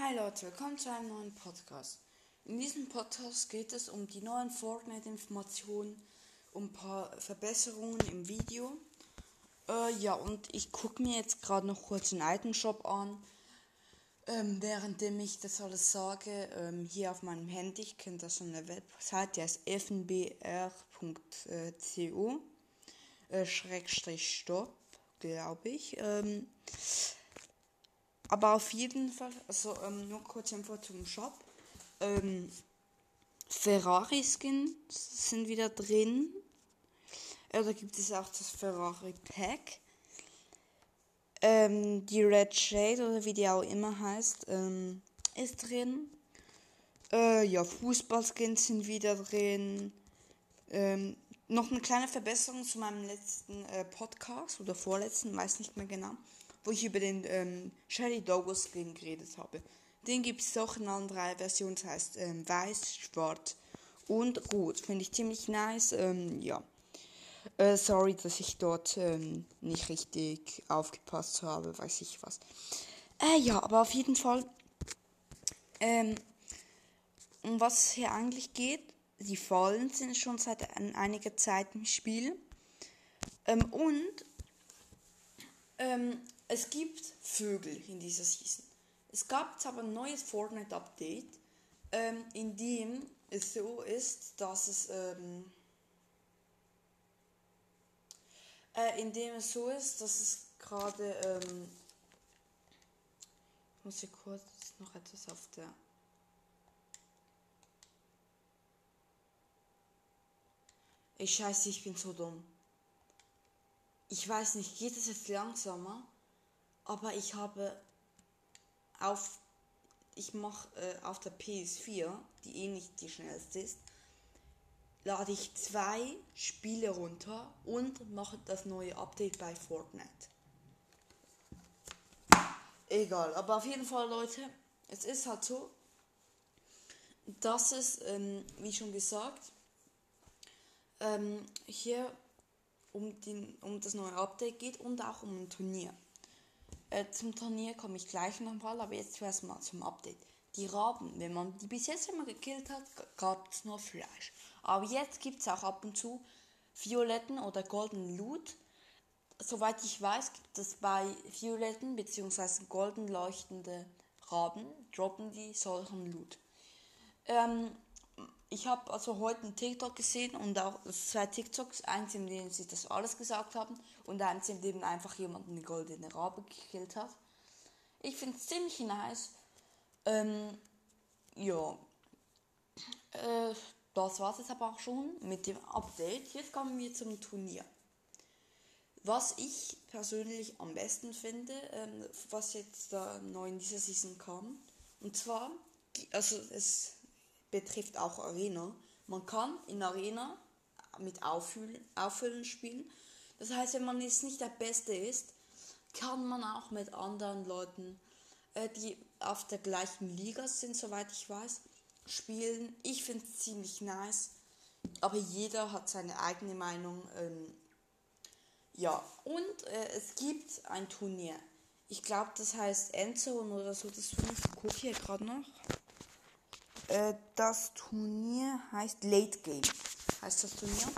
Hi Leute, willkommen zu einem neuen Podcast. In diesem Podcast geht es um die neuen Fortnite-Informationen, um ein paar Verbesserungen im Video. Äh, ja, und ich gucke mir jetzt gerade noch kurz den Item Shop an, ähm, währenddem ich das alles sage. Ähm, hier auf meinem Handy, ich kenne das schon eine Website, die heißt fnbr.co, äh, glaube ich. Ähm, aber auf jeden Fall, also ähm, nur kurz Info zum Shop. Ähm, Ferrari Skins sind wieder drin. Äh, da gibt es auch das Ferrari Pack. Ähm, die Red Shade oder wie die auch immer heißt, ähm, ist drin. Äh, ja, Fußballskins sind wieder drin. Ähm, noch eine kleine Verbesserung zu meinem letzten äh, Podcast oder vorletzten, weiß nicht mehr genau wo ich über den ähm, Shelly Douglas Skin geredet habe. Den gibt es auch in allen drei Versionen, das heißt ähm, weiß, schwarz und rot. Finde ich ziemlich nice. Ähm, ja. Äh, sorry, dass ich dort ähm, nicht richtig aufgepasst habe, weiß ich was. Äh, ja, aber auf jeden Fall, ähm, um was es hier eigentlich geht, die Fallen sind schon seit einiger Zeit im Spiel. Ähm, und ähm, es gibt Vögel in dieser Season. Es gab jetzt aber ein neues Fortnite-Update, ähm, in dem es so ist, dass es ähm, äh, in dem es so ist, dass es gerade ähm, ich muss hier kurz noch etwas auf der Ich scheiße, ich bin so dumm. Ich weiß nicht, geht es jetzt langsamer? Aber ich habe auf ich mache äh, auf der PS4, die eh nicht die schnellste ist, lade ich zwei Spiele runter und mache das neue Update bei Fortnite. Egal, aber auf jeden Fall, Leute, es ist halt so, dass es, ähm, wie schon gesagt, ähm, hier um, den, um das neue Update geht und auch um ein Turnier. Äh, zum Turnier komme ich gleich nochmal, aber jetzt zuerst mal zum Update. Die Raben, wenn man die bis jetzt immer gekillt hat, gab es nur Fleisch. Aber jetzt gibt es auch ab und zu violetten oder goldenen Loot. Soweit ich weiß, gibt es bei violetten bzw. golden leuchtende Raben, droppen die solchen Loot. Ähm, ich habe also heute einen TikTok gesehen und auch zwei TikToks, eins in dem sie das alles gesagt haben und eins in dem einfach jemand eine goldene Rabe gekillt hat. Ich finde es ziemlich nice. Ähm, ja. Äh, das war es jetzt aber auch schon mit dem Update. Jetzt kommen wir zum Turnier. Was ich persönlich am besten finde, ähm, was jetzt da neu in dieser Season kam, und zwar, also es betrifft auch Arena. Man kann in Arena mit Auffüllen, Auffüllen spielen. Das heißt, wenn man jetzt nicht der Beste ist, kann man auch mit anderen Leuten, äh, die auf der gleichen Liga sind, soweit ich weiß, spielen. Ich finde es ziemlich nice. Aber jeder hat seine eigene Meinung. Ähm, ja, und äh, es gibt ein Turnier. Ich glaube, das heißt Endzone oder so. Das gucke ich hier gerade noch. Äh, das Turnier heißt Late Game. Heißt das Turnier.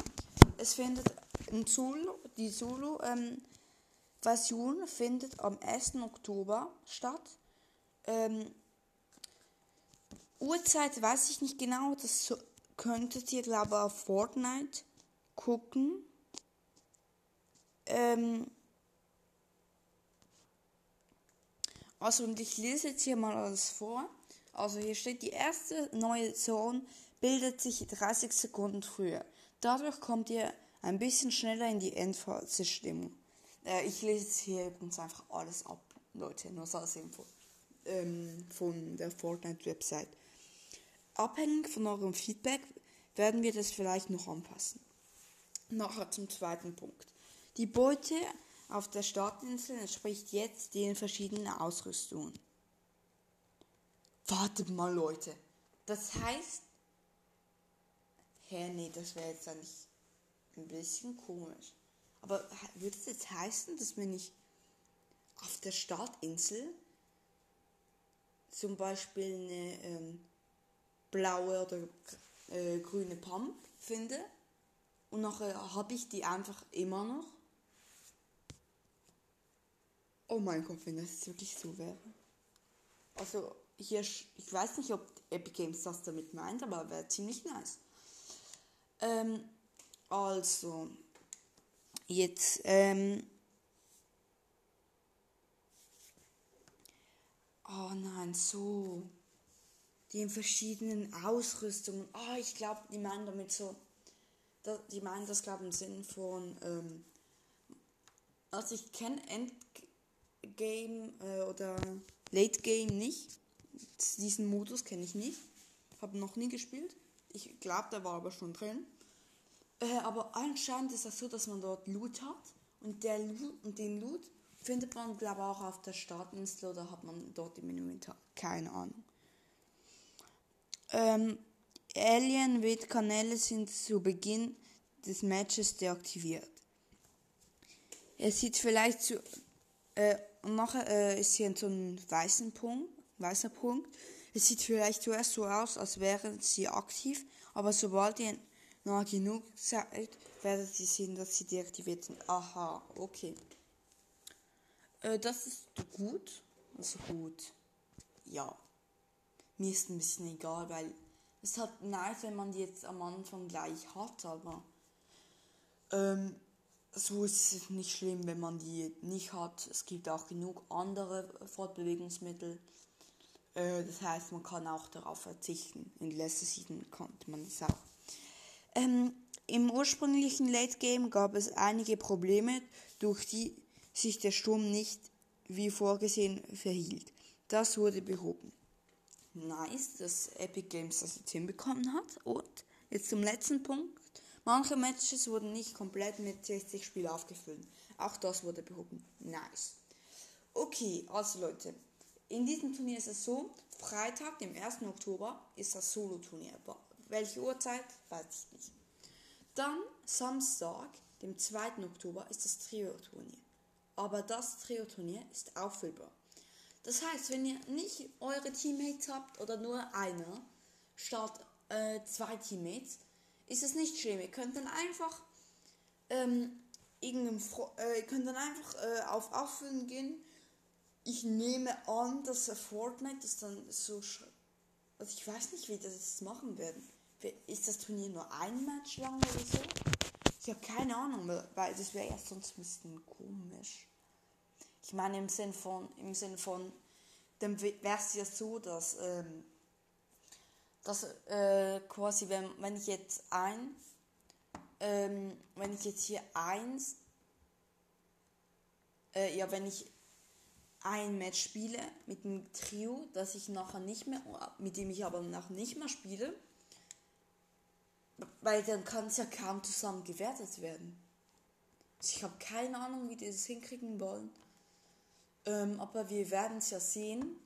Es findet in Zulu, die Zulu-Version ähm, findet am 1. Oktober statt. Ähm, Uhrzeit weiß ich nicht genau, das könntet ihr, glaube ich, auf Fortnite gucken. Ähm, also, und ich lese jetzt hier mal alles vor. Also hier steht, die erste neue Zone bildet sich 30 Sekunden früher. Dadurch kommt ihr ein bisschen schneller in die Endphase-Stimmung. Äh, ich lese hier übrigens einfach alles ab, Leute, nur so als Info ähm, von der Fortnite-Website. Abhängig von eurem Feedback werden wir das vielleicht noch anpassen. Nachher zum zweiten Punkt. Die Beute auf der Startinsel entspricht jetzt den verschiedenen Ausrüstungen. Wartet mal, Leute. Das heißt. Hä, nee, das wäre jetzt eigentlich ein bisschen komisch. Aber würde es jetzt heißen, dass wenn ich auf der Startinsel zum Beispiel eine ähm, blaue oder äh, grüne Pump finde und nachher habe ich die einfach immer noch. Oh mein Gott, wenn das wirklich so wäre. Also hier, ich weiß nicht, ob Epic Games das damit meint, aber wäre ziemlich nice. Ähm, also, jetzt, ähm, oh nein, so, die in verschiedenen Ausrüstungen, oh, ich glaube, die meinen damit so, die meinen das, glaube ich, im Sinn von, ähm, also ich kenne Endgame äh, oder Late Game nicht, diesen Modus kenne ich nicht, habe noch nie gespielt, ich glaube, der war aber schon drin. Äh, aber anscheinend ist das so, dass man dort Loot hat. Und, der Loot, und den Loot findet man, glaube ich, auch auf der Startinsel oder hat man dort im Inventar. Keine Ahnung. Ähm, Alien-Kanäle sind zu Beginn des Matches deaktiviert. Er sieht vielleicht zu. Äh, und nachher äh, ist hier so ein weißen Punkt, weißer Punkt. Es sieht vielleicht zuerst so aus, als wären sie aktiv, aber sobald ihr noch genug seid, werdet ihr sehen, dass sie deaktiviert sind. Aha, okay. Äh, das ist gut. Also gut. Ja. Mir ist ein bisschen egal, weil es hat nice, wenn man die jetzt am Anfang gleich hat, aber ähm, so ist es nicht schlimm, wenn man die nicht hat. Es gibt auch genug andere Fortbewegungsmittel. Äh, das heißt, man kann auch darauf verzichten. In letzter Season konnte man das auch. Ähm, Im ursprünglichen Late Game gab es einige Probleme, durch die sich der Sturm nicht wie vorgesehen verhielt. Das wurde behoben. Nice, dass Epic Games das jetzt hinbekommen hat. Und jetzt zum letzten Punkt. Manche Matches wurden nicht komplett mit 60 Spielen aufgefüllt. Auch das wurde behoben. Nice. Okay, also Leute, in diesem Turnier ist es so, Freitag, dem 1. Oktober, ist das Solo-Turnier. Welche Uhrzeit, weiß ich nicht. Dann Samstag, dem 2. Oktober, ist das Trio-Turnier. Aber das Trio-Turnier ist auffüllbar. Das heißt, wenn ihr nicht eure Teammates habt oder nur einer statt äh, zwei Teammates, ist es nicht schlimm. Ihr könnt dann einfach ähm, irgendeinem äh, könnt dann einfach äh, auf Auffüllen gehen ich nehme an, dass Fortnite das dann so. Also ich weiß nicht, wie das jetzt machen werden. Ist das Turnier nur ein Match lang oder so? Ich habe keine Ahnung, weil das wäre ja sonst ein bisschen komisch. Ich meine im Sinn von, im Sinn von, dann wäre es ja so, dass, ähm, dass äh, quasi, wenn, wenn ich jetzt ein, ähm, wenn ich jetzt hier eins, äh, ja, wenn ich ein Match spiele mit einem Trio, das ich nachher nicht mehr, mit dem ich aber nachher nicht mehr spiele, weil dann kann es ja kaum zusammen gewertet werden. Also ich habe keine Ahnung, wie die das hinkriegen wollen. Ähm, aber wir werden es ja sehen.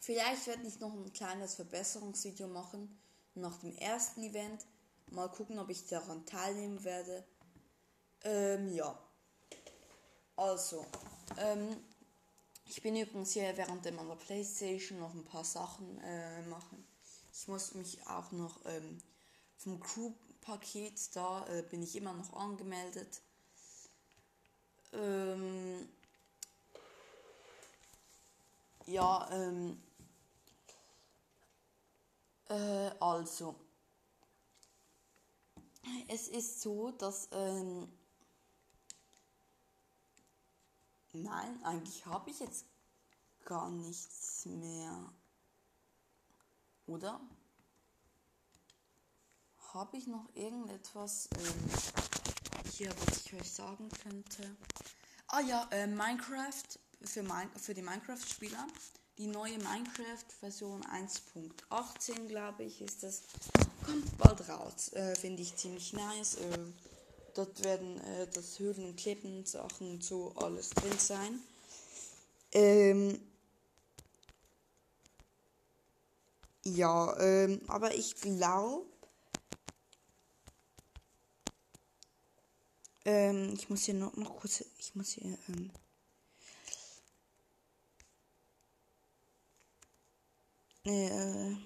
Vielleicht werde ich noch ein kleines Verbesserungsvideo machen nach dem ersten Event. Mal gucken, ob ich daran teilnehmen werde. Ähm, ja. Also, ähm, ich bin übrigens hier während meiner Playstation noch ein paar Sachen äh, machen. Ich muss mich auch noch ähm, vom Crew-Paket, da äh, bin ich immer noch angemeldet. Ähm, ja, ähm, äh, also, es ist so, dass ähm, Nein, eigentlich habe ich jetzt gar nichts mehr. Oder? Habe ich noch irgendetwas ähm, hier, was ich euch sagen könnte? Ah ja, äh, Minecraft für, mein, für die Minecraft-Spieler. Die neue Minecraft-Version 1.18, glaube ich, ist das. Kommt bald raus. Äh, Finde ich ziemlich nice. Äh, Dort werden äh, das Höhlen und Klippen, Sachen und so alles drin sein. Ähm, ja, ähm, aber ich glaube, ähm, ich muss hier noch, noch kurz, ich muss hier, ähm, Äh,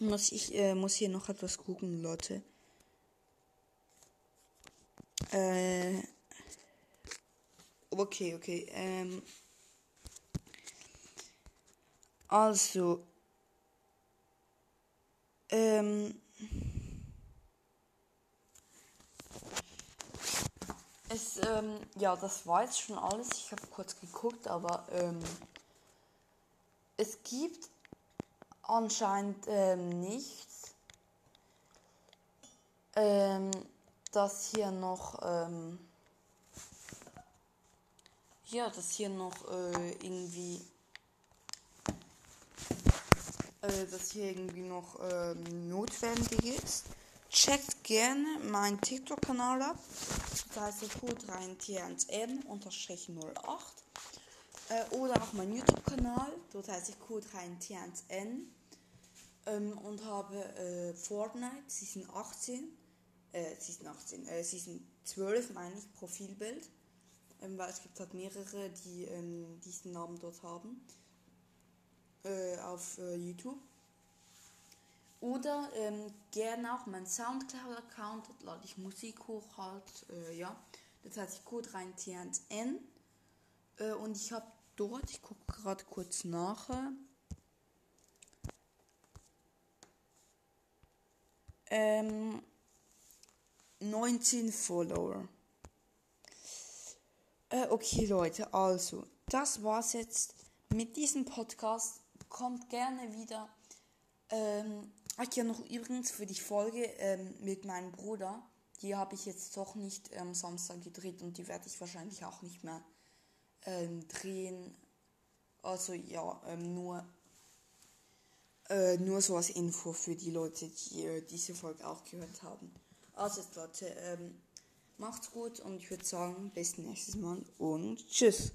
muss, ich äh, muss hier noch etwas gucken, Leute. Äh, okay, okay. Ähm, also, ähm, es, ähm, ja, das war jetzt schon alles. Ich habe kurz geguckt, aber ähm, es gibt anscheinend ähm, nichts, ähm, das hier noch, ähm, ja, das hier noch äh, irgendwie, äh, das hier irgendwie noch ähm, notwendig ist. Checkt gerne meinen TikTok-Kanal ab. Das heißt Q3TNTN-08. Äh, oder auch mein YouTube-Kanal. Dort heiße ich Q3TNN. Ähm, und habe äh, Fortnite Season 18. Äh, Season 18. Äh, Season 12 meine ich, Profilbild. Ähm, weil es gibt halt mehrere, die ähm, diesen Namen dort haben. Äh, auf äh, YouTube. Oder ähm, gerne auch mein Soundcloud-Account, dort lade ich Musik hoch halt, äh, ja. Das heißt, ich code rein TNN. Äh, und ich habe dort, ich gucke gerade kurz nach. Ähm, 19 Follower. Äh, okay, Leute, also, das war's jetzt mit diesem Podcast. Kommt gerne wieder. Ähm, Ach ja, noch übrigens für die Folge ähm, mit meinem Bruder. Die habe ich jetzt doch nicht am ähm, Samstag gedreht und die werde ich wahrscheinlich auch nicht mehr ähm, drehen. Also ja, ähm, nur, äh, nur so als Info für die Leute, die äh, diese Folge auch gehört haben. Also Leute, ähm, macht's gut und ich würde sagen, bis nächstes Mal und tschüss.